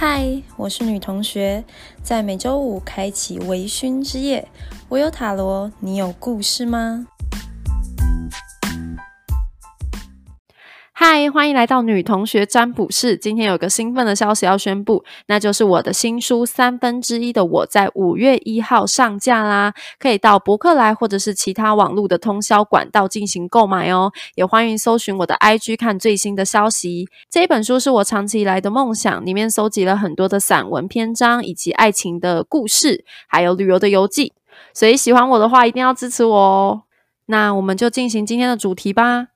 嗨，我是女同学，在每周五开启微醺之夜。我有塔罗，你有故事吗？嗨，欢迎来到女同学占卜室。今天有个兴奋的消息要宣布，那就是我的新书《三分之一的我》在五月一号上架啦，可以到博客来或者是其他网络的通宵管道进行购买哦。也欢迎搜寻我的 IG 看最新的消息。这一本书是我长期以来的梦想，里面搜集了很多的散文篇章，以及爱情的故事，还有旅游的游记。所以喜欢我的话，一定要支持我哦。那我们就进行今天的主题吧。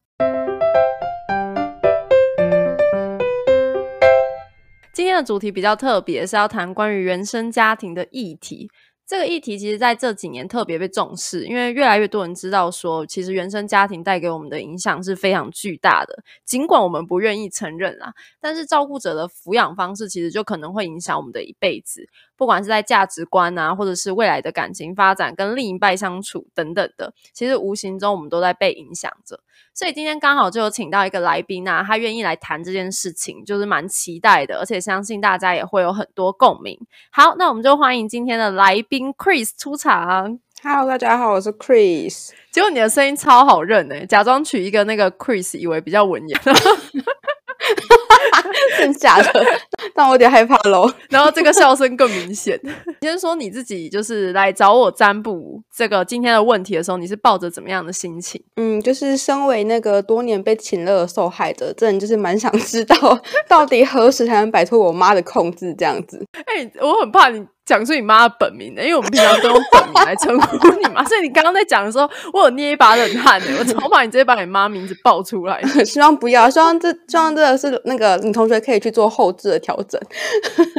今天的主题比较特别，是要谈关于原生家庭的议题。这个议题其实在这几年特别被重视，因为越来越多人知道说，其实原生家庭带给我们的影响是非常巨大的。尽管我们不愿意承认啦，但是照顾者的抚养方式其实就可能会影响我们的一辈子。不管是在价值观啊，或者是未来的感情发展、跟另一半相处等等的，其实无形中我们都在被影响着。所以今天刚好就有请到一个来宾啊，他愿意来谈这件事情，就是蛮期待的，而且相信大家也会有很多共鸣。好，那我们就欢迎今天的来宾 Chris 出场。Hello，大家好，我是 Chris。结果你的声音超好认诶，假装取一个那个 Chris，以为比较文雅。真假的，但我有点害怕喽。然后这个笑声更明显。先说你自己，就是来找我占卜这个今天的问题的时候，你是抱着怎么样的心情？嗯，就是身为那个多年被请乐的受害者，真的就是蛮想知道，到底何时才能摆脱我妈的控制？这样子。哎，我很怕你。讲出你妈的本名的，因为我们平常都用本名来称呼你嘛，所以你刚刚在讲的时候，我有捏一把冷汗的，我超怕你直接把你妈名字报出来。希望不要，希望这希望这个是那个女同学可以去做后置的调整。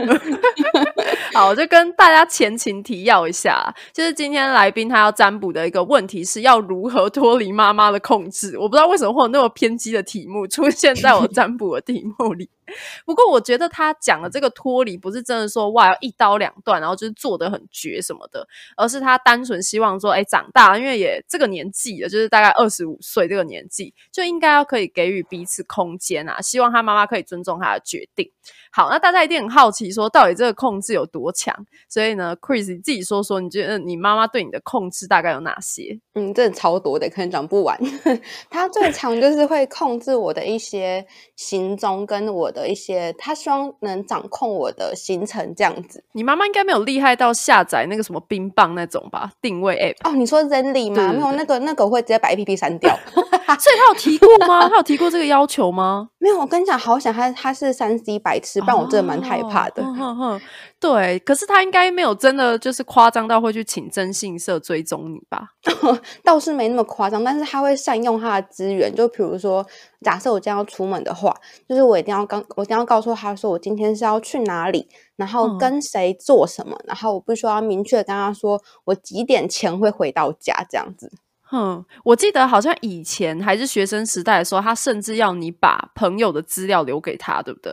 好，我就跟大家前情提要一下，就是今天来宾他要占卜的一个问题是要如何脱离妈妈的控制。我不知道为什么会有那么偏激的题目出现在我占卜的题目里。不过我觉得他讲的这个脱离，不是真的说哇要一刀两断，然后就是做的很绝什么的，而是他单纯希望说，哎，长大了，因为也这个年纪了，就是大概二十五岁这个年纪，就应该要可以给予彼此空间啊，希望他妈妈可以尊重他的决定。好，那大家一定很好奇，说到底这个控制有多强？所以呢，Chris 你自己说说，你觉得你妈妈对你的控制大概有哪些？嗯，真的超多的，可能讲不完。他最常就是会控制我的一些行踪，跟我的一些，他希望能掌控我的行程这样子。你妈妈应该没有厉害到下载那个什么冰棒那种吧？定位 App？哦，你说 Zenly 吗？没有，那个那个会直接把 APP 删掉。所以他有提过吗？他有提过这个要求吗？没有，我跟你讲，好想他他是三 C 白痴。不然我真的蛮害怕的，对。可是他应该没有真的就是夸张到会去请征信社追踪你吧？倒是没那么夸张，但是他会善用他的资源。就比如说，假设我今天要出门的话，就是我一定要刚，我一定要告诉他说，我今天是要去哪里，然后跟谁做什么，然后我必须要明确跟他说，我几点前会回到家，这样子。嗯，我记得好像以前还是学生时代的时候，他甚至要你把朋友的资料留给他，对不对？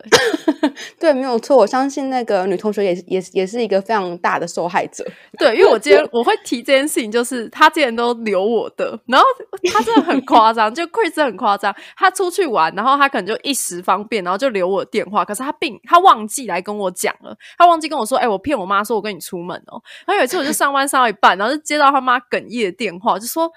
对，没有错。我相信那个女同学也也也是一个非常大的受害者。对，因为我今天我会提这件事情，就是他之前都留我的，然后他真的很夸张，就 Chris 很夸张。他出去玩，然后他可能就一时方便，然后就留我电话，可是他并他忘记来跟我讲了，他忘记跟我说，哎，我骗我妈说我跟你出门哦。然后有一次我就上班上到一半，然后就接到他妈哽咽的电话，就说。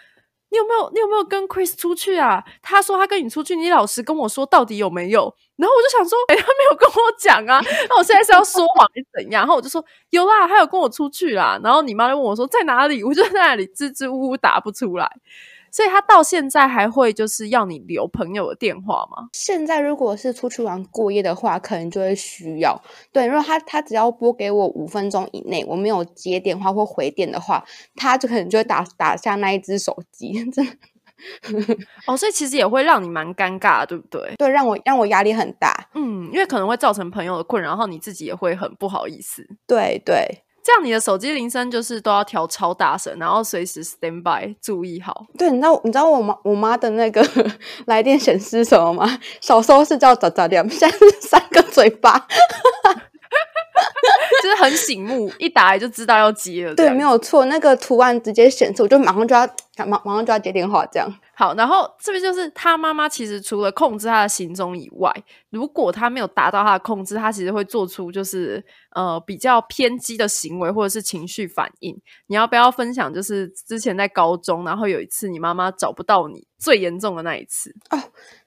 你有没有你有没有跟 Chris 出去啊？他说他跟你出去，你老实跟我说到底有没有？然后我就想说，哎，他没有跟我讲啊，那我现在是要说谎还是怎样？然后我就说有啦，他有跟我出去啦。然后你妈就问我说在哪里？我就在那里支支吾吾答不出来。所以他到现在还会就是要你留朋友的电话吗？现在如果是出去玩过夜的话，可能就会需要。对，如果他他只要拨给我五分钟以内，我没有接电话或回电的话，他就可能就会打打下那一只手机。真的哦，所以其实也会让你蛮尴尬，对不对？对，让我让我压力很大。嗯，因为可能会造成朋友的困扰，然后你自己也会很不好意思。对对。这样你的手机铃声就是都要调超大声，然后随时 stand by，注意好。对，你知道你知道我妈我妈的那个 来电显示什么吗？小时候是叫喳喳亮，现在是三个嘴巴，就是很醒目，一打来就知道要接了。对，没有错，那个图案直接显示，我就马上就要马马上就要接电话，这样。好，然后这边就是他妈妈其实除了控制他的行踪以外，如果他没有达到他的控制，他其实会做出就是呃比较偏激的行为或者是情绪反应。你要不要分享？就是之前在高中，然后有一次你妈妈找不到你最严重的那一次哦。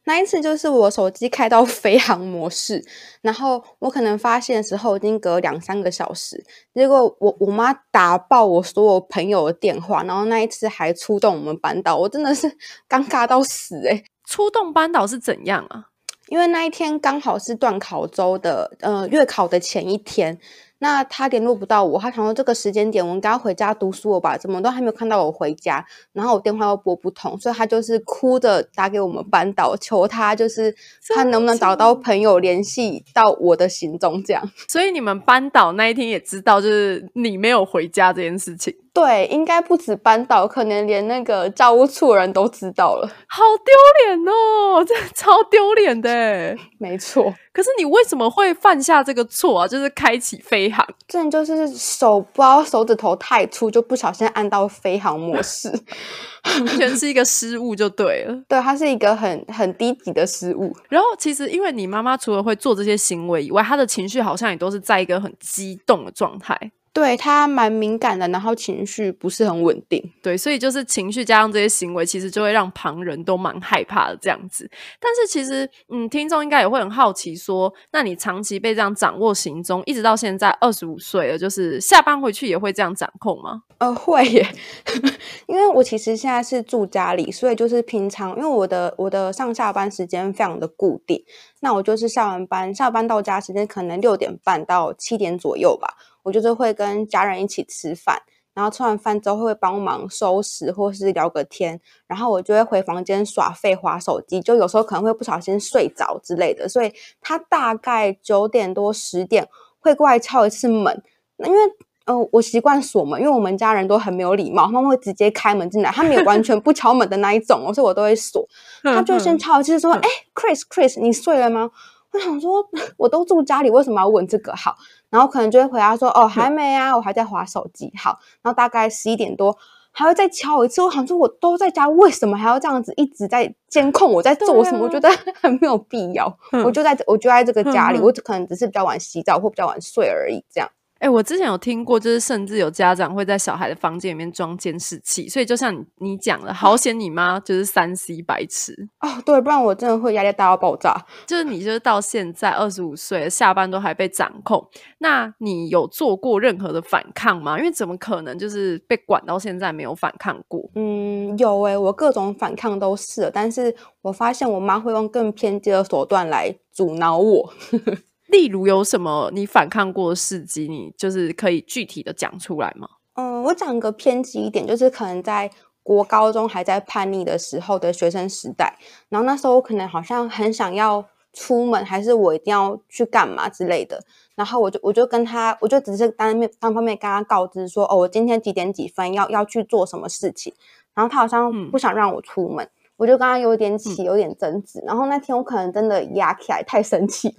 那一次就是我手机开到 飞行模式，然后我可能发现的时候已经隔两三个小时，结果我我妈打爆我所有朋友的电话，然后那一次还出动我们班导，我真的是 尴尬到死诶出动班导是怎样啊？因为那一天刚好是断考周的呃月考的前一天。那他联络不到我，他想说这个时间点我应该回家读书了吧？怎么都还没有看到我回家，然后我电话又拨不通，所以他就是哭着打给我们班导，求他就是看能不能找到朋友联系到我的行踪这样。所以你们班导那一天也知道就是你没有回家这件事情。对，应该不止班导，可能连那个教务处人都知道了。好丢脸哦，这超丢脸的。没错，可是你为什么会犯下这个错啊？就是开启飞行，这就是手不知道手指头太粗，就不小心按到飞航模式，完 全是一个失误就对了。对，它是一个很很低级的失误。然后其实因为你妈妈除了会做这些行为以外，她的情绪好像也都是在一个很激动的状态。对他蛮敏感的，然后情绪不是很稳定，对，所以就是情绪加上这些行为，其实就会让旁人都蛮害怕的这样子。但是其实，嗯，听众应该也会很好奇，说，那你长期被这样掌握行踪，一直到现在二十五岁了，就是下班回去也会这样掌控吗？呃，会耶，因为我其实现在是住家里，所以就是平常，因为我的我的上下班时间非常的固定，那我就是下完班，下班到家时间可能六点半到七点左右吧。我就是会跟家人一起吃饭，然后吃完饭之后会帮忙收拾或是聊个天，然后我就会回房间耍废、划手机，就有时候可能会不小心睡着之类的。所以他大概九点多、十点会过来敲一次门，因为呃我习惯锁门，因为我们家人都很没有礼貌，他们会直接开门进来，他们也完全不敲门的那一种，所以我都会锁。他就先敲一次说：“哎，Chris，Chris，你睡了吗？”我想说，我都住家里，为什么要问这个？好。然后可能就会回答说：“哦，还没啊，我还在划手机。”好，然后大概十一点多还会再敲一次。我想说，我都在家，为什么还要这样子一直在监控我在做什么？我觉得很没有必要。我就在我就在这个家里，我可能只是比较晚洗澡或比较晚睡而已，这样。哎，我之前有听过，就是甚至有家长会在小孩的房间里面装监视器，所以就像你你讲的，好险你妈就是三 C 白痴哦，对，不然我真的会压力大到爆炸。就是你就是到现在二十五岁，下班都还被掌控，那你有做过任何的反抗吗？因为怎么可能就是被管到现在没有反抗过？嗯，有哎，我各种反抗都试了，但是我发现我妈会用更偏激的手段来阻挠我。例如有什么你反抗过的事迹，你就是可以具体的讲出来吗？嗯，我讲个偏激一点，就是可能在国高中还在叛逆的时候的学生时代，然后那时候我可能好像很想要出门，还是我一定要去干嘛之类的，然后我就我就跟他，我就只是单面单方面跟他告知说，哦，我今天几点几分要要去做什么事情，然后他好像不想让我出门。我就跟他有点起有点争执，然后那天我可能真的压起来太生气，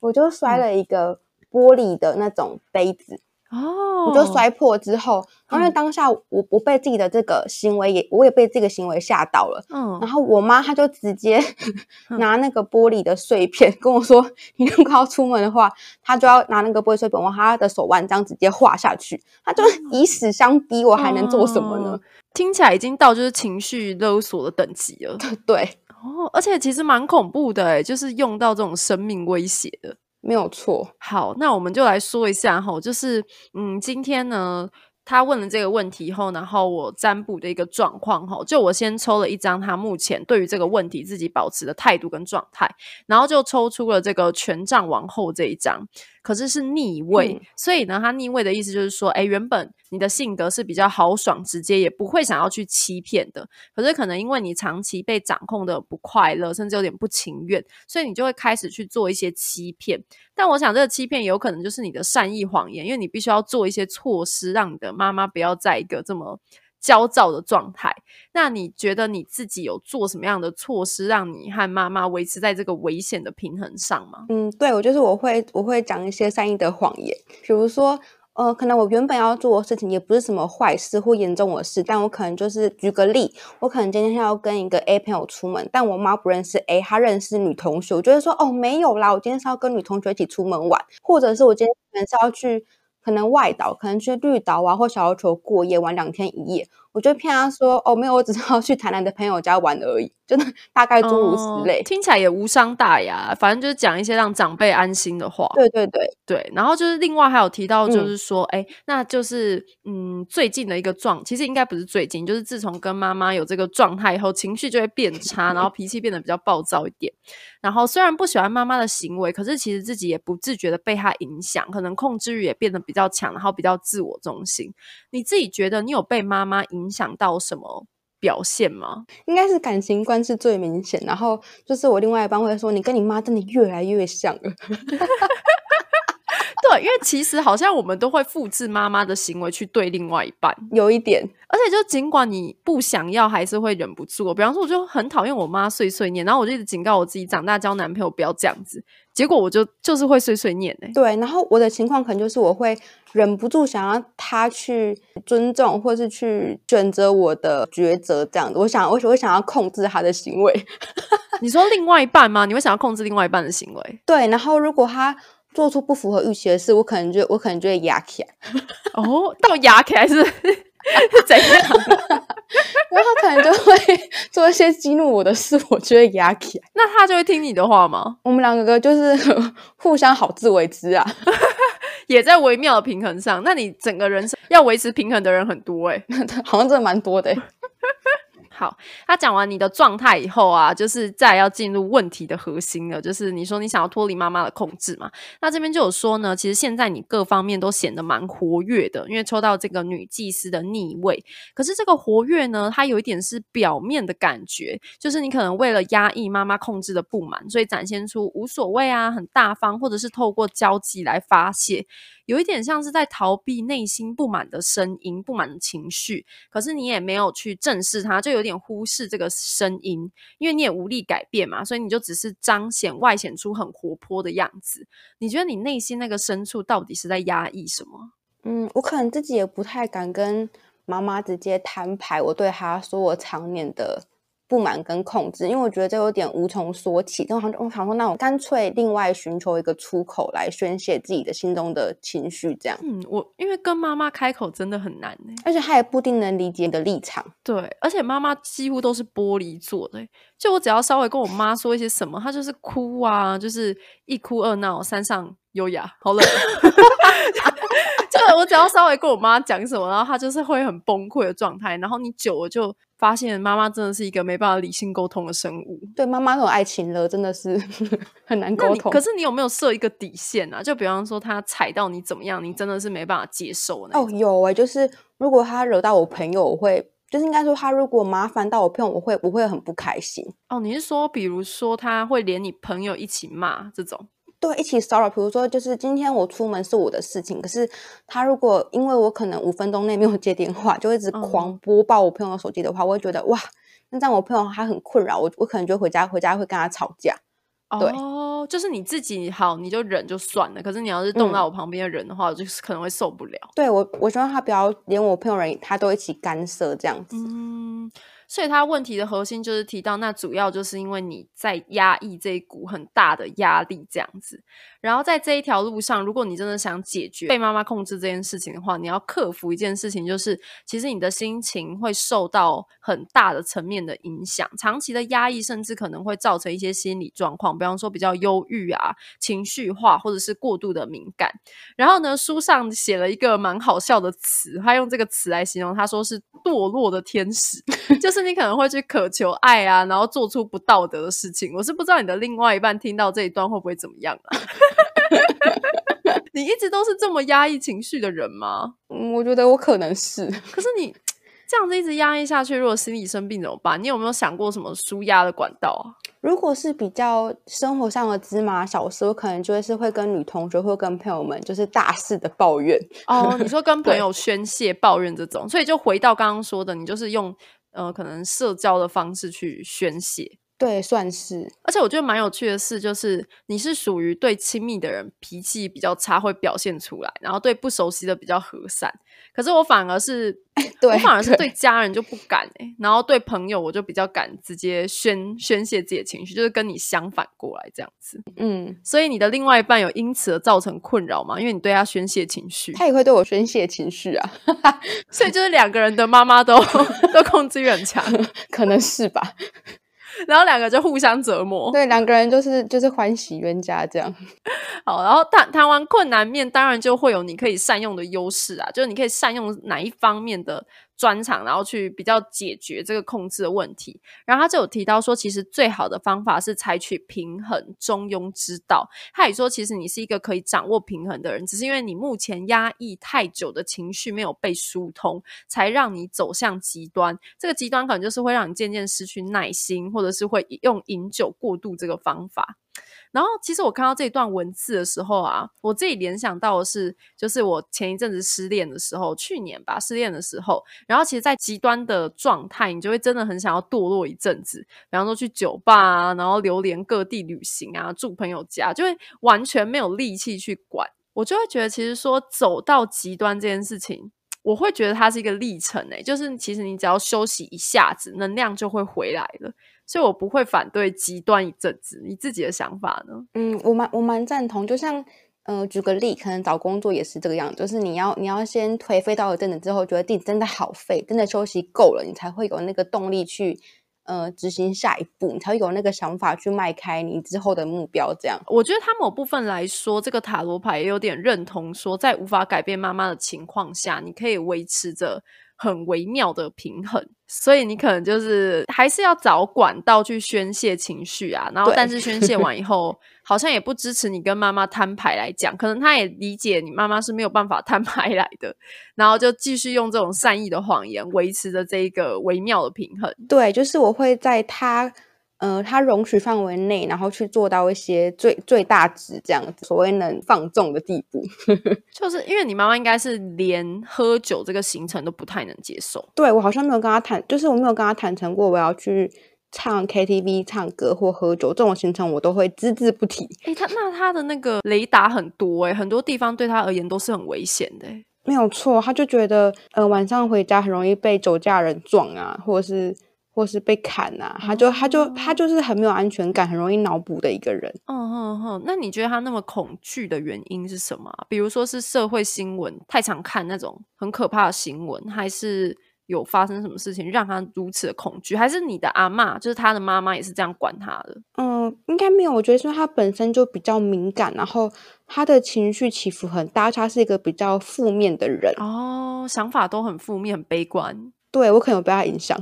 我就摔了一个玻璃的那种杯子，哦，我就摔。破之后，因为当下我我被自己的这个行为也我也被这个行为吓到了，嗯，然后我妈她就直接 拿那个玻璃的碎片跟我说，你如果要出门的话，她就要拿那个玻璃碎片往她的手腕这样直接划下去，她就以死相逼，我还能做什么呢？听起来已经到就是情绪勒索的等级了，对哦，而且其实蛮恐怖的哎，就是用到这种生命威胁的，没有错。好，那我们就来说一下哈，就是嗯，今天呢。他问了这个问题后，然后我占卜的一个状况哈，就我先抽了一张他目前对于这个问题自己保持的态度跟状态，然后就抽出了这个权杖王后这一张，可是是逆位，所以呢，他逆位的意思就是说，哎，原本你的性格是比较豪爽直接，也不会想要去欺骗的，可是可能因为你长期被掌控的不快乐，甚至有点不情愿，所以你就会开始去做一些欺骗。但我想，这个欺骗有可能就是你的善意谎言，因为你必须要做一些措施，让你的妈妈不要在一个这么焦躁的状态。那你觉得你自己有做什么样的措施，让你和妈妈维持在这个危险的平衡上吗？嗯，对，我就是我会我会讲一些善意的谎言，比如说，呃，可能我原本要做的事情也不是什么坏事或严重的事，但我可能就是举个例，我可能今天要跟一个 A 朋友出门，但我妈不认识 A，她认识女同学，我就会说哦没有啦，我今天是要跟女同学一起出门玩，或者是我今天可能是要去可能外岛，可能去绿岛啊或小琉球过夜玩两天一夜。我就骗他说：“哦，没有，我只是要去台南的朋友家玩而已，就大概诸如此类，听起来也无伤大雅。反正就是讲一些让长辈安心的话。对对对对。然后就是另外还有提到，就是说，哎，那就是嗯，最近的一个状，其实应该不是最近，就是自从跟妈妈有这个状态以后，情绪就会变差，然后脾气变得比较暴躁一点。然后虽然不喜欢妈妈的行为，可是其实自己也不自觉的被她影响，可能控制欲也变得比较强，然后比较自我中心。你自己觉得你有被妈妈影？影响到什么表现吗？应该是感情观是最明显，然后就是我另外一半会说：“你跟你妈真的越来越像了。”对，因为其实好像我们都会复制妈妈的行为去对另外一半，有一点。而且就尽管你不想要，还是会忍不住。比方说，我就很讨厌我妈碎碎念，然后我就一直警告我自己，长大交男朋友不要这样子。结果我就就是会碎碎念哎。对，然后我的情况可能就是我会忍不住想要他去尊重，或是去选择我的抉择这样子。我想，我我想要控制他的行为。你说另外一半吗？你会想要控制另外一半的行为？对，然后如果他。做出不符合预期的事，我可能就我可能就会压起来。哦，到压起来是 怎样？然后他可能就会做一些激怒我的事，我就会压起来。那他就会听你的话吗？我们两个就是互相好自为之啊，也在微妙的平衡上。那你整个人生要维持平衡的人很多哎，好像真的蛮多的。好，他讲完你的状态以后啊，就是再要进入问题的核心了。就是你说你想要脱离妈妈的控制嘛？那这边就有说呢，其实现在你各方面都显得蛮活跃的，因为抽到这个女祭司的逆位。可是这个活跃呢，它有一点是表面的感觉，就是你可能为了压抑妈妈控制的不满，所以展现出无所谓啊，很大方，或者是透过交际来发泄。有一点像是在逃避内心不满的声音、不满的情绪，可是你也没有去正视它，就有点忽视这个声音，因为你也无力改变嘛，所以你就只是彰显外显出很活泼的样子。你觉得你内心那个深处到底是在压抑什么？嗯，我可能自己也不太敢跟妈妈直接摊牌，我对她说我常年的。不满跟控制，因为我觉得这有点无从说起。但我我想说，那我干脆另外寻求一个出口来宣泄自己的心中的情绪，这样。嗯，我因为跟妈妈开口真的很难呢，而且她也不一定能理解你的立场。对，而且妈妈几乎都是玻璃做的，就我只要稍微跟我妈说一些什么，她就是哭啊，就是一哭二闹三上优雅，好冷。就我只要稍微跟我妈讲什么，然后她就是会很崩溃的状态。然后你久了就发现，妈妈真的是一个没办法理性沟通的生物。对，妈妈那种爱情了，真的是 很难沟通。可是你有没有设一个底线啊？就比方说，他踩到你怎么样，你真的是没办法接受哦，有哎，就是如果他惹到我朋友，我会就是应该说，他如果麻烦到我朋友，我会不会很不开心？哦，你是说，比如说他会连你朋友一起骂这种？对，一起骚扰。比如说，就是今天我出门是我的事情，可是他如果因为我可能五分钟内没有接电话，就一直狂播报我朋友的手机的话，我会觉得哇，那这样我朋友他很困扰，我我可能就回家回家会跟他吵架。哦，就是你自己好，你就忍就算了。可是你要是动到我旁边的人的话，我就是可能会受不了。对我，我希望他不要连我朋友人他都一起干涉这样子。嗯。所以他问题的核心就是提到，那主要就是因为你在压抑这一股很大的压力，这样子。然后在这一条路上，如果你真的想解决被妈妈控制这件事情的话，你要克服一件事情，就是其实你的心情会受到很大的层面的影响，长期的压抑甚至可能会造成一些心理状况，比方说比较忧郁啊、情绪化或者是过度的敏感。然后呢，书上写了一个蛮好笑的词，他用这个词来形容，他说是堕落的天使，就是你可能会去渴求爱啊，然后做出不道德的事情。我是不知道你的另外一半听到这一段会不会怎么样啊？你一直都是这么压抑情绪的人吗？嗯，我觉得我可能是。可是你这样子一直压抑下去，如果心理生病怎么办？你有没有想过什么舒压的管道啊？如果是比较生活上的芝麻小事，我可能就会是会跟女同学或跟朋友们就是大肆的抱怨。哦，你说跟朋友宣泄抱怨这种，所以就回到刚刚说的，你就是用呃可能社交的方式去宣泄。对，算是。而且我觉得蛮有趣的是，就是你是属于对亲密的人脾气比较差，会表现出来，然后对不熟悉的比较和善。可是我反而是，对我反而是对对家人就不敢哎、然后对朋友我就比较敢直接宣宣泄自己的情绪，就是跟你相反过来这样子。嗯，所以你的另外一半有因此而造成困扰吗？因为你对他宣泄情绪，他也会对我宣泄情绪啊，所以就是两个人的妈妈都 都控制欲很强，可能是吧。然后两个就互相折磨。对，两个人就是就是欢喜冤家这样。好，然后谈谈完困难面，当然就会有你可以善用的优势啊，就是你可以善用哪一方面的专长，然后去比较解决这个控制的问题。然后他就有提到说，其实最好的方法是采取平衡中庸之道。他也说，其实你是一个可以掌握平衡的人，只是因为你目前压抑太久的情绪没有被疏通，才让你走向极端。这个极端可能就是会让你渐渐失去耐心，或者是会用饮酒过度这个方法。然后，其实我看到这段文字的时候啊，我自己联想到的是，就是我前一阵子失恋的时候，去年吧，失恋的时候，然后其实，在极端的状态，你就会真的很想要堕落一阵子，比方说去酒吧啊，然后流连各地旅行啊，住朋友家，就会完全没有力气去管。我就会觉得，其实说走到极端这件事情，我会觉得它是一个历程诶、就是其实你只要休息一下子，能量就会回来了。所以我不会反对极端一阵子。你自己的想法呢？嗯，我蛮我蛮赞同，就像呃，举个例，可能找工作也是这个样子，就是你要你要先颓废到一阵子之后，觉得自己真的好废，真的休息够了，你才会有那个动力去呃执行下一步，你才会有那个想法去迈开你之后的目标。这样，我觉得他某部分来说，这个塔罗牌也有点认同说，在无法改变妈妈的情况下，你可以维持着很微妙的平衡。所以你可能就是还是要找管道去宣泄情绪啊，然后但是宣泄完以 后，好像也不支持你跟妈妈摊牌来讲，可能他也理解你妈妈是没有办法摊牌来的，然后就继续用这种善意的谎言维持着这一个微妙的平衡。对，就是我会在他呃他容许范围内，然后去做到一些最最大值这样子，所谓能放纵的地步。就是因为你妈妈应该是连喝酒这个行程都不太能接受。对我好像没有跟他谈，就是我没有跟他坦诚过我要去唱 KTV 唱歌或喝酒这种行程，我都会只字不提。诶，他那他的那个雷达很多诶，很多地方对他而言都是很危险的诶。没有错，他就觉得呃晚上回家很容易被酒驾人撞啊，或者是或是被砍啊，他就他就他就是很没有安全感，很容易脑补的一个人。嗯哼哼，那你觉得他那么恐惧的原因是什么啊？比如说是社会新闻太常看那种很可怕的新闻，还是有发生什么事情让他如此的恐惧？还是你的阿嬷，就是他的妈妈也是这样管他的？嗯，应该没有，我觉得是他本身就比较敏感，然后他的情绪起伏很大，他是一个比较负面的人。哦，想法都很负面、很悲观，对我可能有被他影响，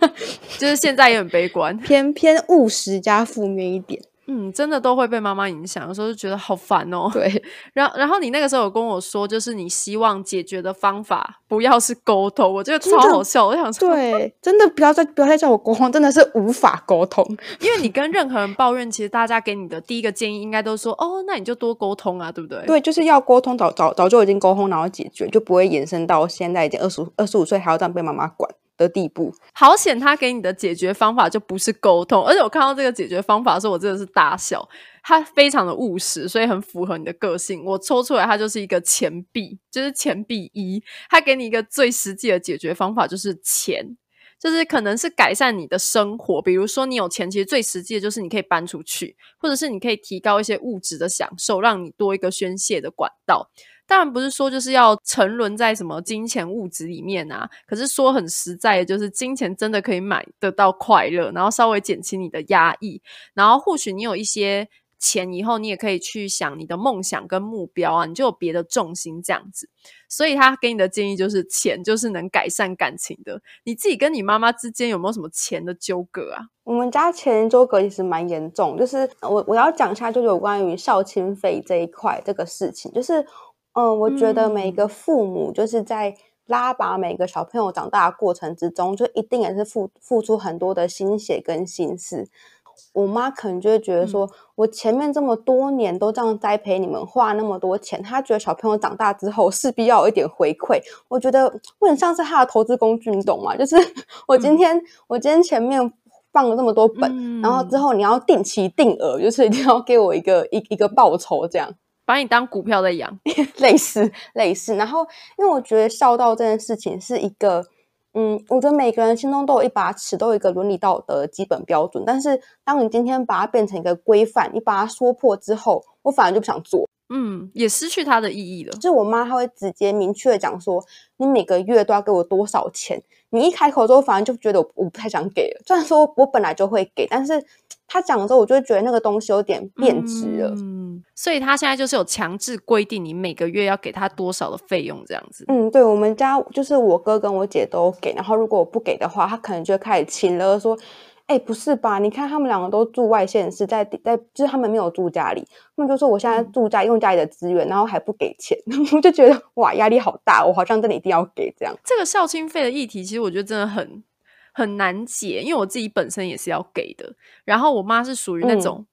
就是现在也很悲观。偏偏务实加负面一点。嗯，真的都会被妈妈影响，有时候就觉得好烦哦。对，然后，然后你那个时候有跟我说，就是你希望解决的方法不要是沟通，我觉得超好笑。我想说，对，真的不要再不要再叫我沟通，真的是无法沟通。因为你跟任何人抱怨，其实大家给你的第一个建议应该都说，哦，那你就多沟通啊，对不对？对，就是要沟通，早早早就已经沟通，然后解决，就不会延伸到现在已经二十二十五岁还要这样被妈妈管的地步。好险，他给你的解决方法就不是沟通，而且我看到这个解决方法的时候，我真的是大笑。他非常的务实，所以很符合你的个性。我抽出来，它就是一个钱币，就是钱币一。他给你一个最实际的解决方法，就是钱。就是可能是改善你的生活，比如说你有钱，其实最实际的就是你可以搬出去，或者是你可以提高一些物质的享受，让你多一个宣泄的管道。当然不是说就是要沉沦在什么金钱物质里面啊，可是说很实在的，就是金钱真的可以买得到快乐，然后稍微减轻你的压抑，然后或许你有一些钱以后，你也可以去想你的梦想跟目标啊，你就有别的重心这样子。所以他给你的建议就是，钱就是能改善感情的。你自己跟你妈妈之间有没有什么钱的纠葛啊？我们家钱纠葛其实蛮严重，就是我我要讲一下，就有关于孝亲费这一块这个事情，就是嗯、呃我觉得每一个父母就是在拉拔每个小朋友长大的过程之中，就一定也是付付出很多的心血跟心思。我妈可能就会觉得说，我前面这么多年都这样栽培你们，花那么多钱，她觉得小朋友长大之后势必要有一点回馈。我觉得不能像是她的投资工具，你懂吗？就是 我今天、我今天前面放了这么多本，然后之后你要定期定额，就是一定要给我一个一一个报酬，这样把你当股票在养，类似类似。然后，因为我觉得孝道这件事情是一个，嗯，我觉得每个人心中都有一把尺，都有一个伦理道德的基本标准。但是，当你今天把它变成一个规范，你把它说破之后，我反而就不想做。嗯，也失去它的意义了。就我妈，她会直接明确的讲说，你每个月都要给我多少钱。你一开口之后，反而就觉得我我不太想给了。虽然说我本来就会给，但是她讲的时候，我就会觉得那个东西有点变质了。嗯，所以他现在就是有强制规定，你每个月要给他多少的费用这样子。嗯，对，我们家就是我哥跟我姐都给，然后如果我不给的话，他可能就开始亲了说。哎，不是吧？你看他们两个都住外县市，在在就是他们没有住家里，他们就说我现在住家用家里的资源，然后还不给钱，我就觉得哇，压力好大，我好像真的一定要给这样。这个孝亲费的议题，其实我觉得真的很很难解，因为我自己本身也是要给的，然后我妈是属于那种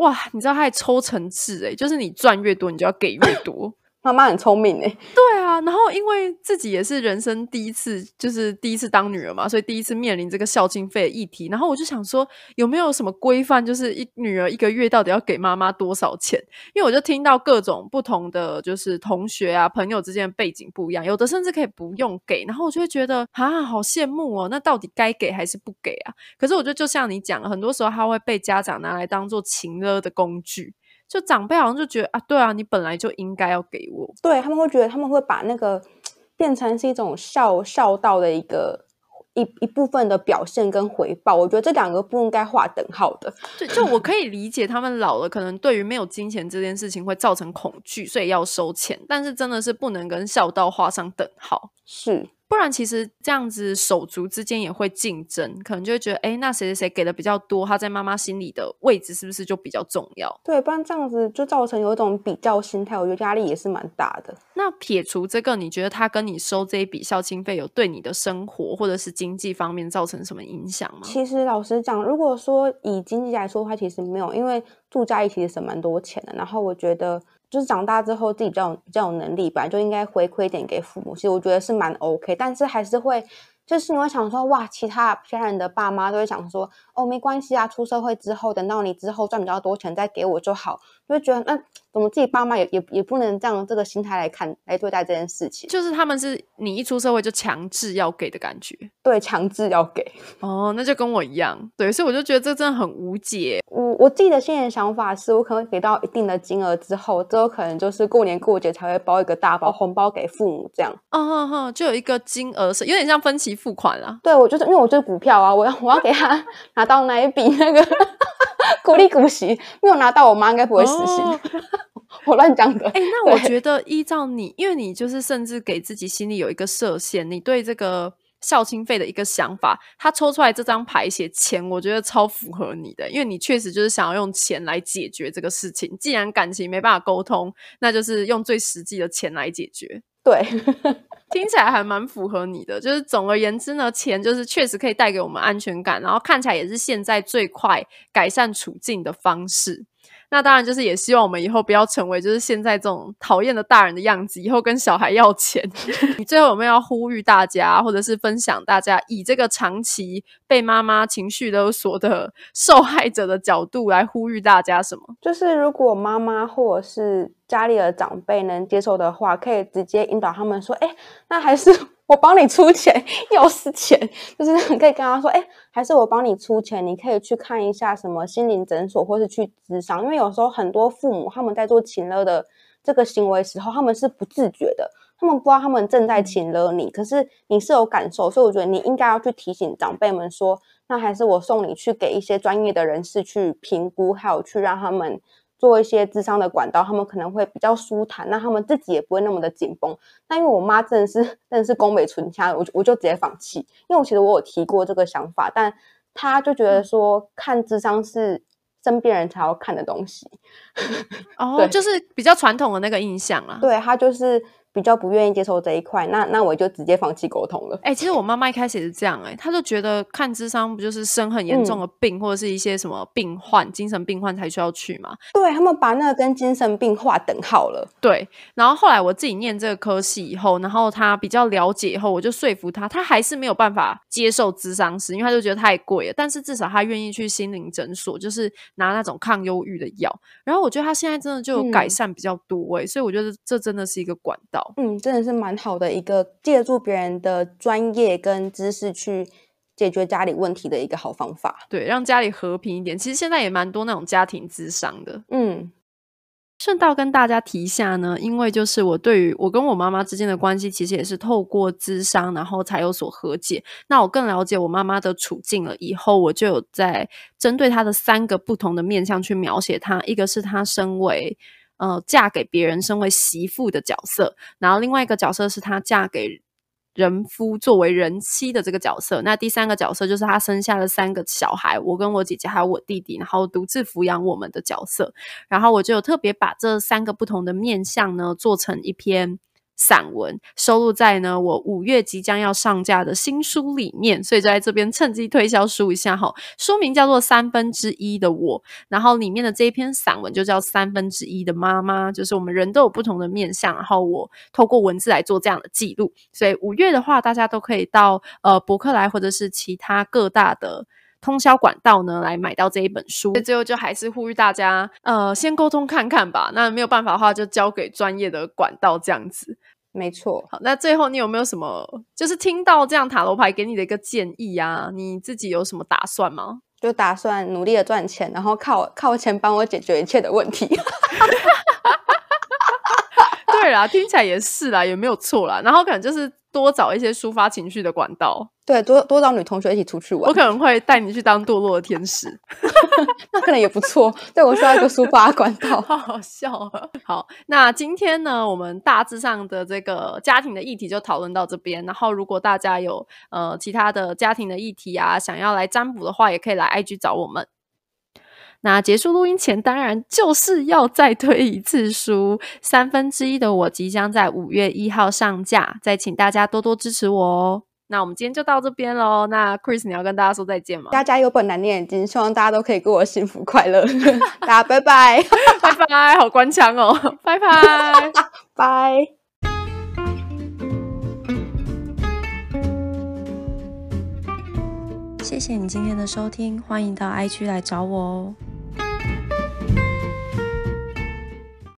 哇，你知道他还抽成制哎，就是你赚越多，你就要给越多。妈妈很聪明哎，对啊，然后因为自己也是人生第一次，就是第一次当女儿嘛，所以第一次面临这个孝敬费议题。然后我就想说，有没有什么规范，就是一女儿一个月到底要给妈妈多少钱？因为我就听到各种不同的，就是同学啊、朋友之间的背景不一样，有的甚至可以不用给。然后我就会觉得啊，好羡慕哦。那到底该给还是不给啊？可是我觉得，就像你讲，很多时候他会被家长拿来当做情勒的工具。就长辈好像就觉得啊，对啊，你本来就应该要给我。对他们会觉得他们会把那个变成是一种孝孝道的一个一一部分的表现跟回报。我觉得这两个不应该划等号的。就就我可以理解他们老了，可能对于没有金钱这件事情会造成恐惧，所以要收钱。但是真的是不能跟孝道画上等号。是。不然，其实这样子手足之间也会竞争，可能就会觉得，哎，那谁谁谁给的比较多，他在妈妈心里的位置是不是就比较重要？对，不然这样子就造成有一种比较心态，我觉得压力也是蛮大的。那撇除这个，你觉得他跟你收这一笔孝亲费，有对你的生活或者是经济方面造成什么影响吗？其实老实讲，如果说以经济来说的话，其实没有，因为住家里其实省蛮多钱的。然后我觉得。就是长大之后自己比较比较有能力，本来就应该回馈点给父母，其实我觉得是蛮 OK，但是还是会，就是你会想说，哇，其他其他人的爸妈都会想说，哦，没关系啊，出社会之后，等到你之后赚比较多钱再给我就好，就会觉得那。怎么自己爸妈也也也不能这样这个心态来看来对待这件事情，就是他们是你一出社会就强制要给的感觉，对，强制要给。哦，那就跟我一样，对，所以我就觉得这真的很无解。我我自己的现在想法是我可能给到一定的金额之后，之后可能就是过年过节才会包一个大包红包给父母，这样，哦哼哼，就有一个金额是有点像分期付款啦。对，我就是因为我就是股票啊，我要 我要给他拿到那一笔那个 股利股息，没有拿到，我妈应该不会死心。我乱讲的。哎，那我觉得依照你，因为你就是甚至给自己心里有一个设限，你对这个孝亲费的一个想法，他抽出来这张牌写钱，我觉得超符合你的，因为你确实就是想要用钱来解决这个事情。既然感情没办法沟通，那就是用最实际的钱来解决。对，听起来还蛮符合你的。就是总而言之呢，钱就是确实可以带给我们安全感，然后看起来也是现在最快改善处境的方式。那当然就是也希望我们以后不要成为就是现在这种讨厌的大人的样子，以后跟小孩要钱。你最后有没有要呼吁大家，或者是分享大家以这个长期被妈妈情绪勒索的受害者的角度来呼吁大家什么？就是如果妈妈或者是家里的长辈能接受的话，可以直接引导他们说：“哎，那还是。”我帮你出钱，又是钱，就是 可以跟他说，哎，还是我帮你出钱，你可以去看一下什么心灵诊所，或是去咨商。因为有时候很多父母他们在做情勒的这个行为时候，他们是不自觉的，他们不知道他们正在情勒你，可是你是有感受，所以我觉得你应该要去提醒长辈们说，那还是我送你去给一些专业的人士去评估，还有去让他们。做一些智商的管道，他们可能会比较舒坦，那他们自己也不会那么的紧绷。那因为我妈真的是真的是宫美纯家，我我就直接放弃。因为我其实我有提过这个想法，但她就觉得说看智商是身边人才要看的东西。哦，就是比较传统的那个印象啊。对她就是比较不愿意接受这一块，那那我就直接放弃沟通了。哎、其实我妈妈一开始也是这样、哎，她就觉得看智商不就是生很严重的病，或者是一些什么病患、精神病患才需要去吗？对他们把那个跟精神病划等号了。对，然后后来我自己念这个科系以后，然后她比较了解以后，我就说服她，她还是没有办法接受智商师，因为她就觉得太贵了。但是至少她愿意去心灵诊所，就是拿那种抗忧郁的药。然后我觉得她现在真的就有改嗯善比较多哎、所以我觉得这真的是一个管道。嗯，真的是蛮好的一个借助别人的专业跟知识去解决家里问题的一个好方法。对，让家里和平一点。其实现在也蛮多那种家庭咨商的。嗯顺道跟大家提一下呢，因为就是我对于我跟我妈妈之间的关系，其实也是透过智商，然后才有所和解。那我更了解我妈妈的处境了以后，我就有在针对她的三个不同的面向去描写她。一个是她身为呃嫁给别人，身为媳妇的角色，然后另外一个角色是她嫁给人夫作为人妻的这个角色。那第三个角色就是她生下了三个小孩，我跟我姐姐还有我弟弟，然后独自抚养我们的角色。然后我就特别把这三个不同的面相呢，做成一篇散文，收录在呢我五月即将要上架的新书里面，所以就在这边趁机推销书一下哈。书名叫做《三分之一的我》，然后里面的这一篇散文就叫《三分之一的妈妈》，就是我们人都有不同的面向，然后我透过文字来做这样的记录。所以五月的话，大家都可以到呃博客来或者是其他各大的。通宵管道呢，来买到这一本书。最后就还是呼吁大家，呃，先沟通看看吧。那没有办法的话，就交给专业的管道这样子。没错，好，那最后你有没有什么，就是听到这样塔罗牌给你的一个建议啊？你自己有什么打算吗？就打算努力的赚钱，然后靠靠钱帮我解决一切的问题。对啦，听起来也是啦，也没有错啦。然后可能就是多找一些抒发情绪的管道。对，多多找女同学一起出去玩我，可能会带你去当堕落的天使。那可能也不错。对我需要一个抒发管道。好好笑啊！好，那今天呢，我们大致上的这个家庭的议题就讨论到这边。然后，如果大家有呃其他的家庭的议题啊，想要来占卜的话，也可以来 IG 找我们。那结束录音前，当然就是要再推一次书，三分之一的我即将在五月一号上架，再请大家多多支持我哦。那我们今天就到这边喽。那 Chris，你要跟大家说再见吗？大家有本难念的经，希望大家都可以过得幸福快乐。大家拜拜 拜拜，好官腔哦，拜拜。拜。谢谢你今天的收听，欢迎到 IG 来找我哦。